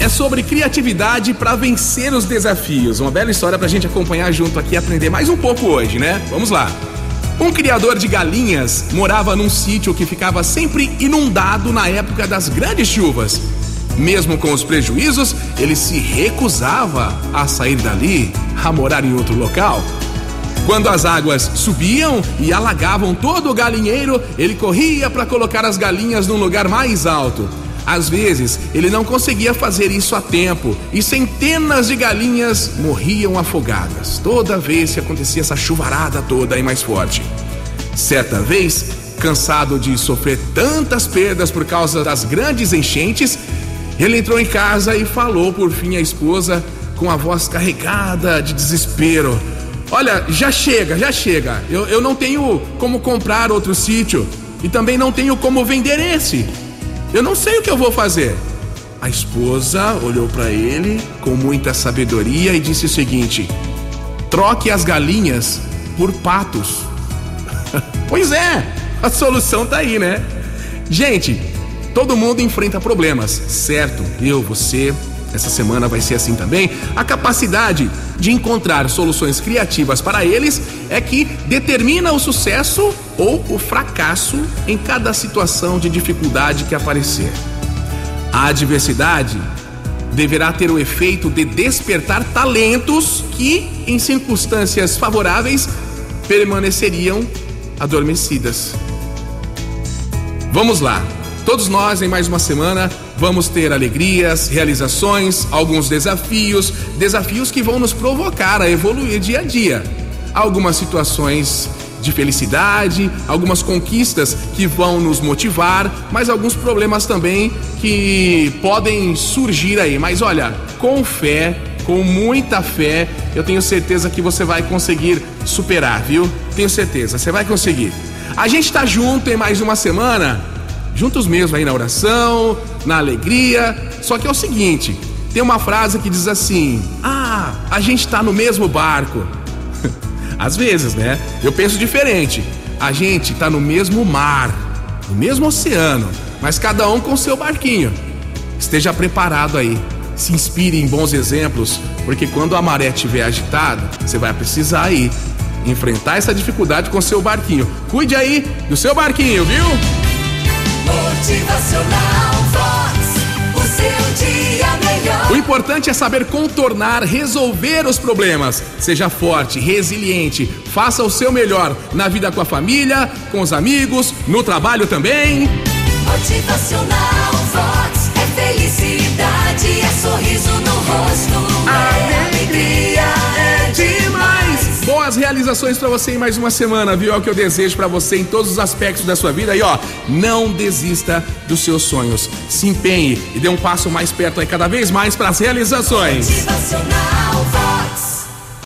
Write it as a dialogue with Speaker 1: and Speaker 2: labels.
Speaker 1: É sobre criatividade para vencer os desafios. Uma bela história pra gente acompanhar junto aqui e aprender mais um pouco hoje, né? Vamos lá. Um criador de galinhas morava num sítio que ficava sempre inundado na época das grandes chuvas. Mesmo com os prejuízos, ele se recusava a sair dali, a morar em outro local. Quando as águas subiam e alagavam todo o galinheiro, ele corria para colocar as galinhas num lugar mais alto. Às vezes, ele não conseguia fazer isso a tempo e centenas de galinhas morriam afogadas toda vez que acontecia essa chuvarada toda e mais forte. Certa vez, cansado de sofrer tantas perdas por causa das grandes enchentes, ele entrou em casa e falou por fim à esposa com a voz carregada de desespero: Olha, já chega, já chega. Eu, eu não tenho como comprar outro sítio e também não tenho como vender esse. Eu não sei o que eu vou fazer. A esposa olhou para ele com muita sabedoria e disse o seguinte: troque as galinhas por patos. pois é, a solução tá aí, né? Gente, todo mundo enfrenta problemas, certo? Eu, você, essa semana vai ser assim também. A capacidade de encontrar soluções criativas para eles é que determina o sucesso ou o fracasso em cada situação de dificuldade que aparecer. A adversidade deverá ter o efeito de despertar talentos que, em circunstâncias favoráveis, permaneceriam adormecidas. Vamos lá. Todos nós, em mais uma semana, vamos ter alegrias, realizações, alguns desafios, desafios que vão nos provocar a evoluir dia a dia. Algumas situações de felicidade, algumas conquistas que vão nos motivar, mas alguns problemas também que podem surgir aí. Mas olha, com fé, com muita fé, eu tenho certeza que você vai conseguir superar, viu? Tenho certeza, você vai conseguir. A gente tá junto em mais uma semana juntos mesmo aí na oração, na alegria. Só que é o seguinte: tem uma frase que diz assim: Ah, a gente tá no mesmo barco. Às vezes, né? Eu penso diferente. A gente tá no mesmo mar, no mesmo oceano, mas cada um com seu barquinho. Esteja preparado aí. Se inspire em bons exemplos, porque quando a maré estiver agitada, você vai precisar aí enfrentar essa dificuldade com seu barquinho. Cuide aí do seu barquinho, viu?
Speaker 2: Motivacional Vox. O seu dia melhor.
Speaker 1: O importante é saber contornar, resolver os problemas. Seja forte, resiliente, faça o seu melhor na vida com a família, com os amigos, no trabalho também.
Speaker 2: Motivacional Vox. É felicidade, é sorriso no rosto.
Speaker 1: Boas realizações pra você em mais uma semana, viu? É o que eu desejo pra você em todos os aspectos da sua vida. E ó, não desista dos seus sonhos. Se empenhe e dê um passo mais perto aí cada vez mais pras realizações.
Speaker 2: Motivacional